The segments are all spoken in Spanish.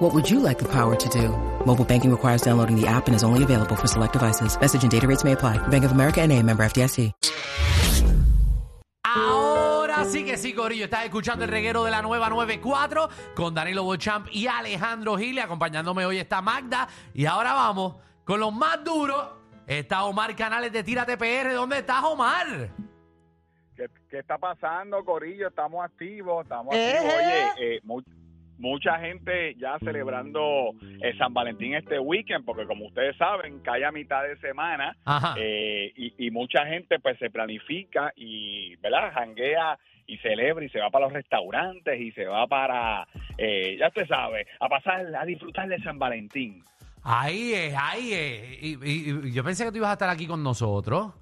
What would you like the power to do? Mobile banking requires downloading the app and is only available for select devices. Message and data rates may apply. Bank of America and a member FDIC. Ahora sí que sí, Corillo. Estás escuchando el reguero de la nueva 94 con Danilo Bochamp y Alejandro Gile. Acompañándome hoy está Magda. Y ahora vamos con los más duros. Está Omar Canales de Tírate PR. ¿Dónde estás, Omar? ¿Qué, qué está pasando, Corillo? Estamos activos, estamos Eh. activos. Oye, eh, mu- mucha gente ya celebrando eh, San Valentín este weekend, porque como ustedes saben, cae a mitad de semana eh, y, y mucha gente pues se planifica y, ¿verdad? Janguea y celebra y se va para los restaurantes y se va para, eh, ya usted sabe, a pasar, a disfrutar de San Valentín. Ahí es, ahí es. Y, y- y yo pensé que tú ibas a estar aquí con nosotros.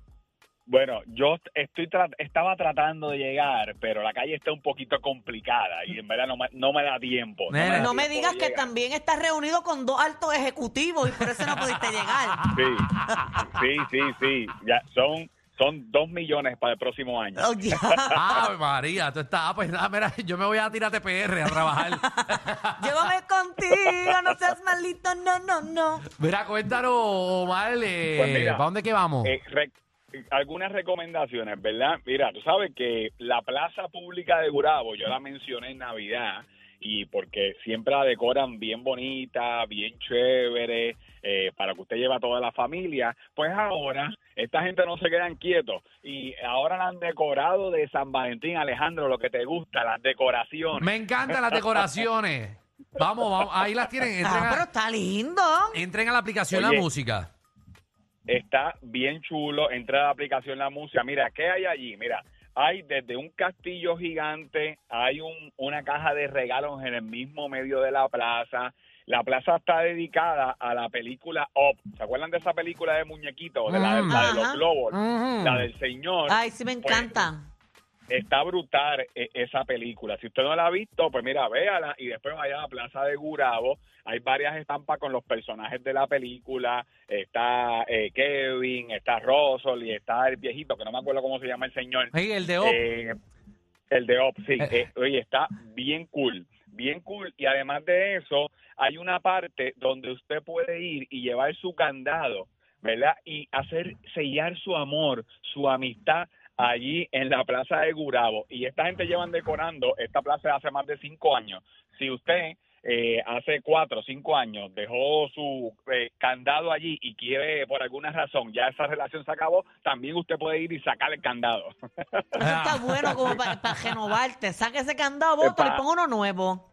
Bueno, yo estoy tra- estaba tratando de llegar, pero la calle está un poquito complicada y en verdad no me, no me da tiempo. me Nena. da No me digas que llegar. también estás reunido con dos altos ejecutivos y por eso no pudiste llegar. Sí, sí, sí, sí. Ya son, son dos millones para el próximo año. Oye, Ave María, tú estás. ah, Pues nada, mira, yo me voy a Tírate PR a trabajar. llévame contigo, no seas malito, no, no, no. mira, cuéntanos, Omar, eh, Pues mira, ¿para dónde que vamos? Eh, algunas recomendaciones, ¿verdad? Mira, tú sabes que la plaza pública de Gurabo, yo la mencioné en Navidad y porque siempre la decoran bien bonita, bien chévere, eh, para que usted lleve a toda la familia. Pues ahora, esta gente no se quedan quietos y ahora la han decorado de San Valentín, Alejandro, lo que te gusta, las decoraciones. Me encantan las decoraciones. Vamos, vamos, ahí las tienen. Entren, Ah, pero está lindo. entren a la aplicación Oye. La Música. Está bien chulo. Entra a la aplicación La Música. Mira, ¿qué hay allí? Mira, hay desde un castillo gigante, hay un, una caja de regalos en el mismo medio de la plaza. La plaza está dedicada a la película Up. ¿Se acuerdan de esa película de muñequitos? De la, de- la de los globos. La del señor. Ay, sí me Pues, encanta. Está brutal eh, esa película. Si usted no la ha visto, pues mira, véala y después vaya a la Plaza de Gurabo. Hay varias estampas con los personajes de la película. Está eh, Kevin, está Russell y está el viejito, que no me acuerdo cómo se llama el señor. Sí, el de Op. Eh, el de Op, sí. Eh, oye, está bien cool, bien cool. Y además de eso, hay una parte donde usted puede ir y llevar su candado, ¿verdad? Y hacer sellar su amor, su amistad allí en la plaza de Gurabo. Y esta gente llevan decorando esta plaza hace más de cinco años. Si usted eh, hace cuatro o cinco años dejó su eh, candado allí y quiere, por alguna razón, ya esa relación se acabó, también usted puede ir y sacar el candado. Eso está bueno como para renovarte. Saca ese candado, bota y Pa- pon uno nuevo.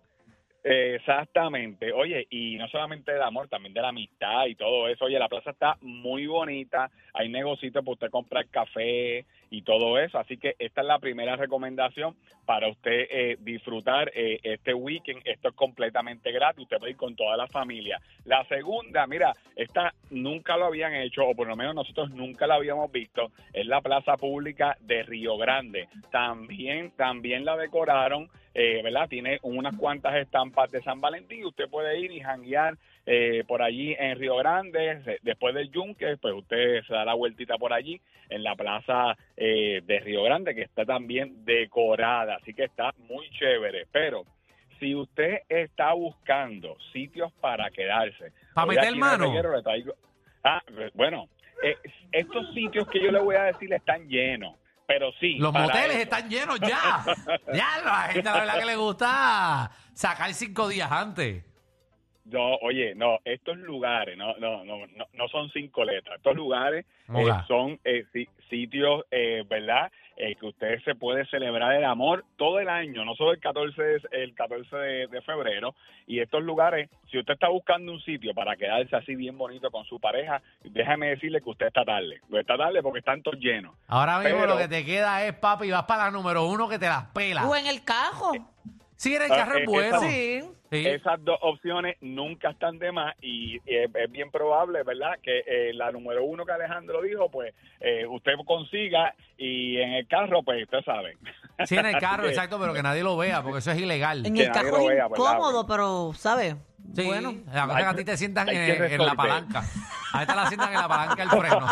Exactamente. Oye, y no solamente del amor, también de la amistad y todo eso. Oye, la plaza está muy bonita. Hay negocios para usted comprar café y todo eso. Así que esta es la primera recomendación para usted eh, disfrutar eh, este weekend. Esto es completamente gratis. Usted puede ir con toda la familia. La segunda, mira, esta nunca lo habían hecho, o por lo menos nosotros nunca la habíamos visto. Es la plaza pública de Río Grande. También, también la decoraron eh, ¿verdad? Tiene unas cuantas estampas de San Valentín usted puede ir y janguear eh, por allí en Río Grande. Después del Yunque, pues usted se da la vueltita por allí en la plaza eh, de Río Grande, que está también decorada, así que está muy chévere. Pero si usted está buscando sitios para quedarse, Pa' hoy meter mano. reguero le traigo- Ah, bueno, eh, estos sitios que yo le voy a decir están llenos. Pero sí. Los para moteles eso. están llenos ya. ya, la gente la verdad que le gusta sacar cinco días antes. No, oye, no, estos lugares no, no, no, no, no son cinco letras. Estos lugares eh, son eh, si- sitios, eh, ¿verdad? Eh, que usted se puede celebrar el amor todo el año, no solo el 14, de- el 14 de, de febrero. Y estos lugares, si usted está buscando un sitio para quedarse así bien bonito con su pareja, déjame decirle que usted está tarde. Usted está tarde porque están todos llenos. Ahora mismo Pero- lo que te queda es, papi, vas para la número uno que te las pela. O en el cajo. Sí, en el Ah, carro es bueno. Sí. Sí. Esas dos opciones nunca están de más y, es, es bien probable, ¿verdad? Que eh, la número uno que Alejandro dijo, pues eh, usted consiga y en el carro, pues usted sabe. Sí, en el carro, exacto, pero que nadie lo vea, porque eso es ilegal. En el carro es vea, ¿verdad? incómodo, pero, ¿sabes? Sí, Bueno. la cosa es que a ti te sientan en, la palanca. A esta la sientan en la palanca del freno.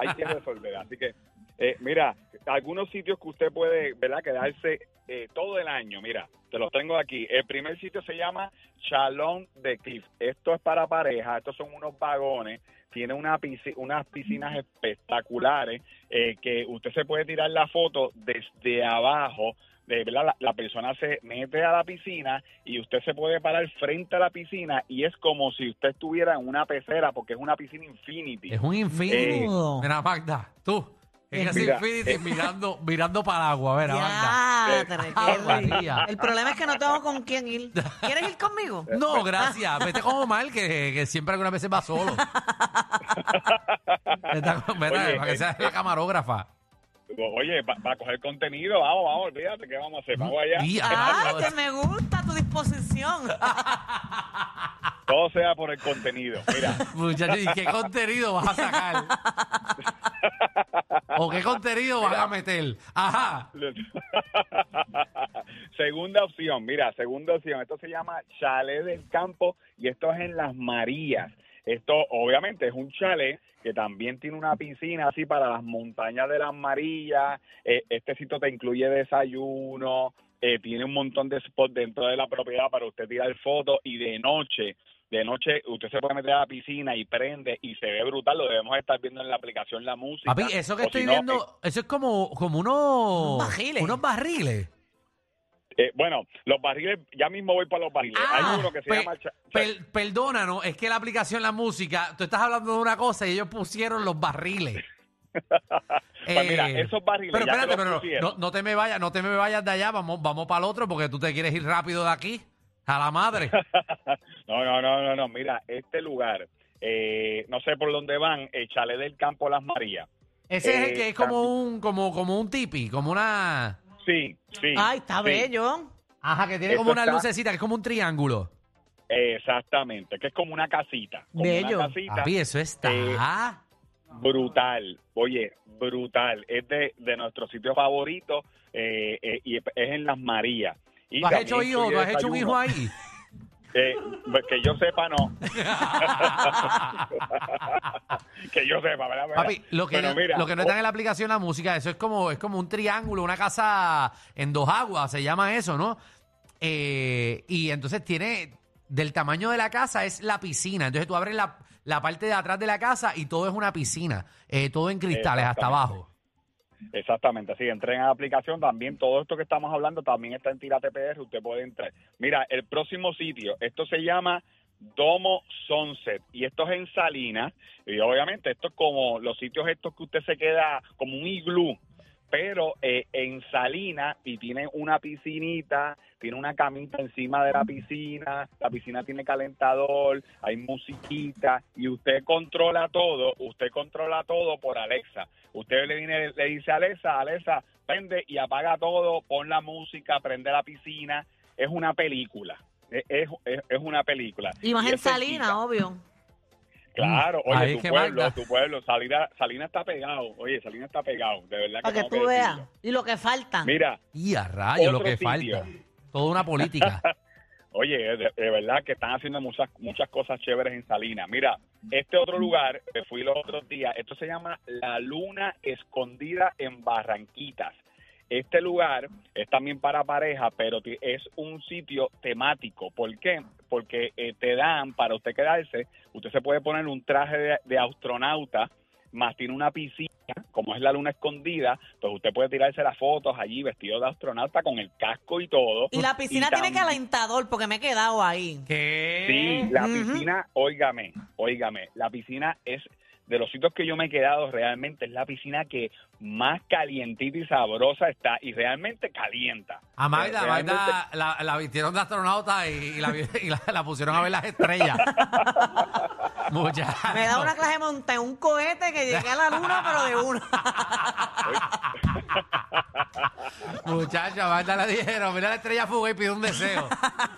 hay que resolver. Así que, eh, mira, algunos sitios que usted puede, ¿verdad? Quedarse eh, todo el año. Mira, te los tengo aquí. El primer sitio se llama Chalón de Cliff. Esto es para pareja. Estos son unos vagones. Tiene una unas piscinas espectaculares eh, que usted se puede tirar la foto desde abajo. De, ¿verdad? La, la persona se mete a la piscina y usted se puede parar frente a la piscina y es como si usted estuviera en una pecera porque es una piscina infinity. Es un infinity. Eh, Mira, Magda, tú. Es que es Mira, infinity eh. mirando, mirando para el agua. Ya, Eh, Terry. María. El problema es que no tengo con quién ir. ¿Quieres ir conmigo? No, gracias. Vete como mal, que, que siempre algunas veces va solo. Vete, a- vete, Oye, para que eh, sea la camarógrafa. Oye, para coger contenido, vamos, vamos, olvídate, ¿qué vamos a hacer? Vamos allá. Ah, que me gusta tu disposición. Todo sea por el contenido. Mira, Muchachos, ¿y qué contenido vas a sacar? ¿O qué contenido vas a meter? Ajá. segunda opción, mira, segunda opción. Esto se llama Chalet del Campo y esto es en Las Marías. Esto, obviamente, es un chalet que también tiene una piscina así para las montañas de Las Marías. Eh, este sitio te incluye desayuno, eh, tiene un montón de spots dentro de la propiedad para usted tirar fotos y de noche. De noche usted se puede meter a la piscina y prende y se ve brutal. Lo debemos estar viendo en la aplicación La Música. Papi, eso que O estoy si no, viendo, eso es como, como unos... Unos barriles. Unos barriles. Eh, bueno, los barriles, ya mismo voy para los barriles. Ah, Hay uno que se llama... Per- perdónanos, es que la aplicación La Música, tú estás hablando de una cosa y ellos pusieron los barriles. Pues mira, esos barriles Pero ya espérate, pero no, no te me vayas, no te me vayas de allá, vamos, vamos para el otro porque tú te quieres ir rápido de aquí. A la madre. no, no, no, no, no. Mira, este lugar, eh, no sé por dónde van, el chalet del Campo Las Marías. Ese es el Eh, que es como un, como, como un tipi, como una. Sí, sí. Ay, está sí, bello. Ajá, que tiene Eso como una está- lucecita, que es como un triángulo. Exactamente, que es como una casita. Como Bello. una casita Papi, eso está. Eh, brutal. Oye, brutal. Es de, de nuestro sitio favorito eh, eh, y es en Las Marías. Y ¿Tú has también hecho hijo? incluye ¿Tú has hecho un hijo ahí? Eh, que yo sepa, no. que yo sepa, ¿verdad? Papi, lo que, mira, lo que no está en la aplicación la música, eso es como, es como un triángulo, una casa en dos aguas, se llama eso, ¿no? Eh, y entonces tiene, del tamaño de la casa es la piscina. Entonces tú abres la, la parte de atrás de la casa y todo es una piscina, eh, todo en cristales hasta abajo. Exactamente, sí, entren a la aplicación también, todo esto que estamos hablando también está en Tírate PR, usted puede entrar. Mira, el próximo sitio, esto se llama Domo Sunset y esto es en Salinas y obviamente esto es como los sitios estos que usted se queda como un iglú, pero eh, en Salinas y tiene una piscinita, tiene una camita encima de la piscina, la piscina tiene calentador, hay musiquita y usted controla todo, usted controla todo por Alexa. Usted le, viene, le dice a Alexa, Alexa, prende y apaga todo, pon la música, prende la piscina, es una película. Es, es, es una película. Y más en. Salinas, obvio. Claro, ahí oye, tu que pueblo, manda. tu pueblo, Salina, Salina está pegado, oye, Salina está pegado, de verdad Para que tengo tú veas. Y lo que falta. Mira, Y a rayos, lo que sitio. falta. Toda una política. Oye, de, de verdad que están haciendo muchas muchas cosas chéveres en Salinas. Mira, este otro lugar, que fui los otros días, esto se llama La Luna Escondida en Barranquitas. Este lugar es también para pareja, pero es un sitio temático. ¿Por qué? Porque eh, te dan, para usted quedarse, usted se puede poner un traje de, de astronauta, más tiene una piscina, como es la luna escondida, pues usted puede tirarse las fotos allí vestido de astronauta con el casco y todo. Y la piscina tiene también- calentador porque me he quedado ahí. ¿Qué? Sí, la piscina, óigame, óigame, la piscina es de los sitios que yo me he quedado realmente es la piscina que más calientita y sabrosa está y realmente calienta. A Magda, Realmente- Magda la, la vistieron de astronauta y, y la, vi- y la- la pusieron a ver las estrellas. Muchachos. Me da una clase de monte, un cohete que llegué a la luna, pero de uno. Muchacha, Magda le dijeron, mira la estrella fugaz y pide un deseo.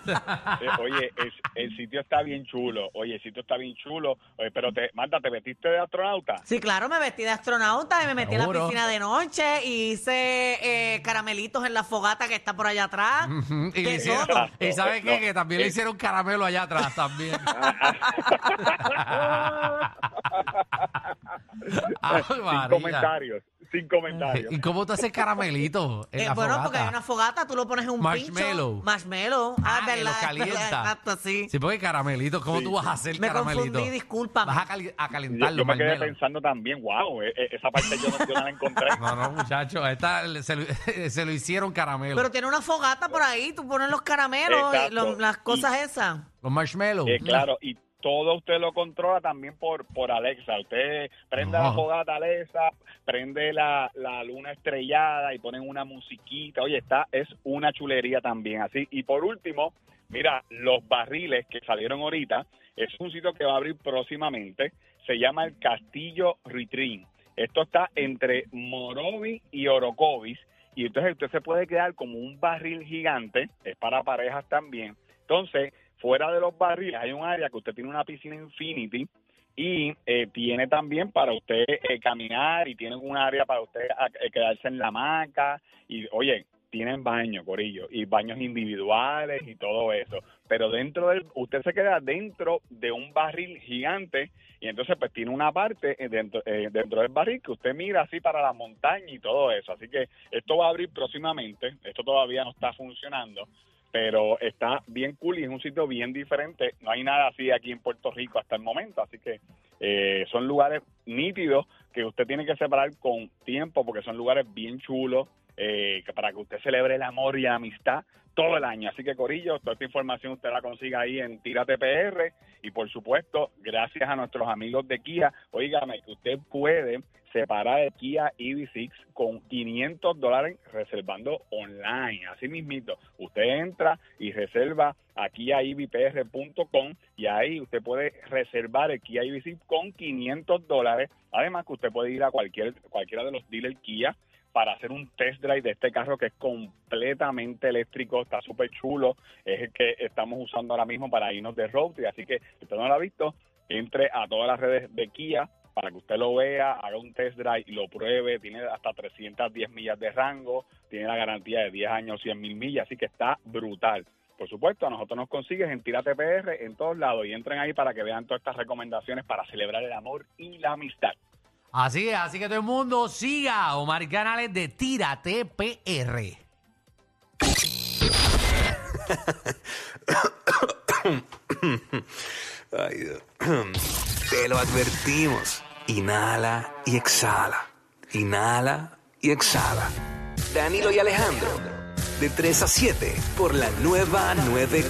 Eh, Oye, es- el sitio está bien chulo. Oye, el sitio está bien chulo. Oye, pero te, Marta, ¿te metiste de astronauta? Sí, claro, me vestí de astronauta y me metí en la Seguro. piscina de noche y hice eh, caramelitos en la fogata que está por allá atrás. Ujú, y, De le hicieron- todo. y ¿sabes qué? No, Que también le eh. hicieron caramelo allá atrás también. Ay, Sin María. comentarios. Sin comentarios. ¿Y cómo tú haces caramelito en Eh, la bueno, fogata? porque hay una fogata, tú lo pones en un Marshmallow. pincho. Marshmallow. Ah, Ah, que lo calienta. Exacto, sí. Sí, porque caramelitos, ¿cómo tú vas a hacer Me caramelitos? confundí, discúlpame. Vas a, cali- a Yo, calentar yo me quedé pensando también, wow, eh, eh, esa parte yo no, yo no la encontré. No, no, muchachos, esta le- se, lo- se lo hicieron caramelo. Pero tiene una fogata por ahí, tú pones los caramelos y Exacto. lo- las cosas esas. los marshmallows. Eh, claro, y todo usted lo controla también por, por Alexa. Usted prende la fogata Alexa, prende la, la luna estrellada y ponen una musiquita. Oye, está, es una chulería también. Así Y por último, mira, los barriles que salieron ahorita, es un sitio que va a abrir próximamente. Se llama el Castillo Retreat. Esto está entre Morovi y Orocovis. Y entonces usted se puede quedar como un barril gigante, es para parejas también. Entonces, fuera de los barriles hay un área que usted tiene una piscina Infinity y eh, tiene también para usted eh, caminar y tiene un área para usted ah, eh, quedarse en la hamaca y oye, tienen baño, corillo, y baños individuales y todo eso. Pero dentro del, usted se queda dentro de un barril gigante y entonces pues tiene una parte eh, dentro, eh, dentro del barril que usted mira así para la montaña y todo eso. Así que esto va a abrir próximamente, esto todavía no está funcionando, pero está bien cool y es un sitio bien diferente. No hay nada así aquí en Puerto Rico hasta el momento, así que eh, son lugares nítidos que usted tiene que separar con tiempo porque son lugares bien chulos eh, para que usted celebre el amor y la amistad todo el año. Así que Corillo, toda esta información usted la consiga ahí en Tírate PR y por supuesto, gracias a nuestros amigos de Kia, oígame que usted puede separar el Kia EV6 con 500 dólares reservando online. Así mismito, usted entra y reserva a KiaEVPR.com y ahí usted puede reservar el Kia EV6 con 500 dólares. Además que usted puede ir a cualquier cualquiera de los dealers Kia para hacer un test drive de este carro que es completamente eléctrico, está súper chulo, es el que estamos usando ahora mismo para irnos de road trip, así que si usted no lo ha visto, entre a todas las redes de Kia para que usted lo vea, haga un test drive y lo pruebe, tiene hasta 310 millas de rango, tiene la garantía de 10 años, 100 mil millas, así que está brutal. Por supuesto, a nosotros nos consigues en Tírate PR en todos lados y entren ahí para que vean todas estas recomendaciones para celebrar el amor y la amistad. Así es, así que todo el mundo siga a Omar Canales de Tírate PR. Ay, Dios. Te lo advertimos. Inhala y exhala. Inhala y exhala. Danilo y Alejandro. De 3 a 7 por la nueva 94.